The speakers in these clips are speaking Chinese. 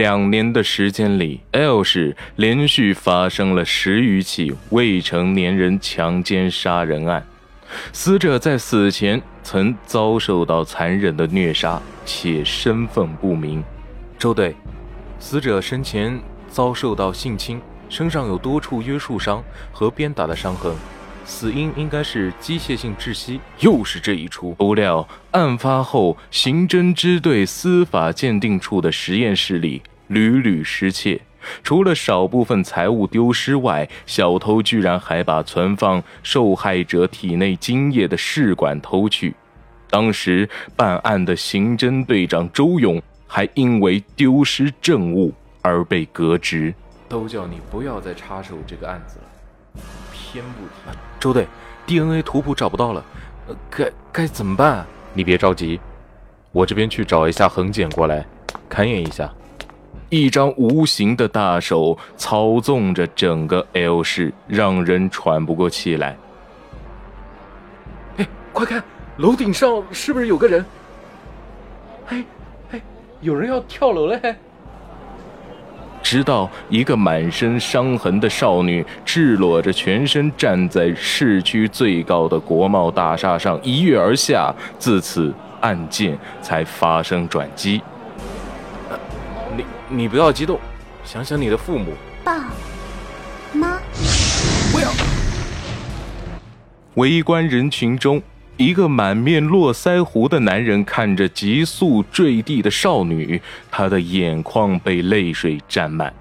两年的时间里，L 市连续发生了十余起未成年人强奸杀人案，死者在死前曾遭受到残忍的虐杀，且身份不明。周队，死者生前遭受到性侵，身上有多处约束伤和鞭打的伤痕。死因应该是机械性窒息，又是这一出。不料案发后，刑侦支队司法鉴定处的实验室里屡屡失窃，除了少部分财物丢失外，小偷居然还把存放受害者体内精液的试管偷去。当时办案的刑侦队长周勇还因为丢失证物而被革职。都叫你不要再插手这个案子了。偏不提。周队，DNA 图谱找不到了，该该怎么办？你别着急，我这边去找一下痕检过来，勘验一下。一张无形的大手操纵着整个 L 市，让人喘不过气来。哎，快看，楼顶上是不是有个人？哎哎，有人要跳楼了！直到一个满身伤痕的少女赤裸着全身站在市区最高的国贸大厦上一跃而下，自此案件才发生转机。你你不要激动，想想你的父母。爸妈，不要。围观人群中。一个满面络腮胡的男人看着急速坠地的少女，他的眼眶被泪水沾满。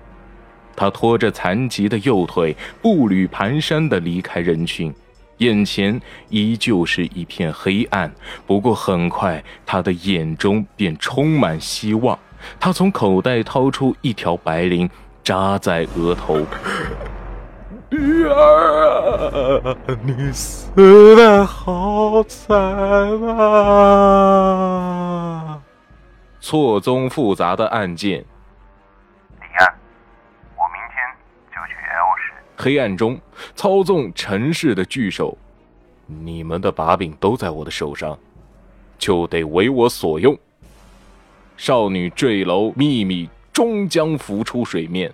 他拖着残疾的右腿，步履蹒跚地离开人群，眼前依旧是一片黑暗。不过很快，他的眼中便充满希望。他从口袋掏出一条白绫，扎在额头。女儿啊，你死的好惨啊！错综复杂的案件。李安，我明天就去 L 市。黑暗中操纵尘世的巨手，你们的把柄都在我的手上，就得为我所用。少女坠楼秘密终将浮出水面。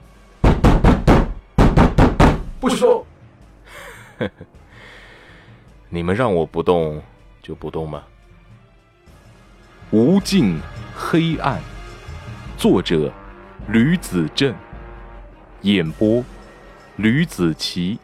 不许动！你们让我不动就不动吗？无尽黑暗，作者吕子正，演播吕子奇。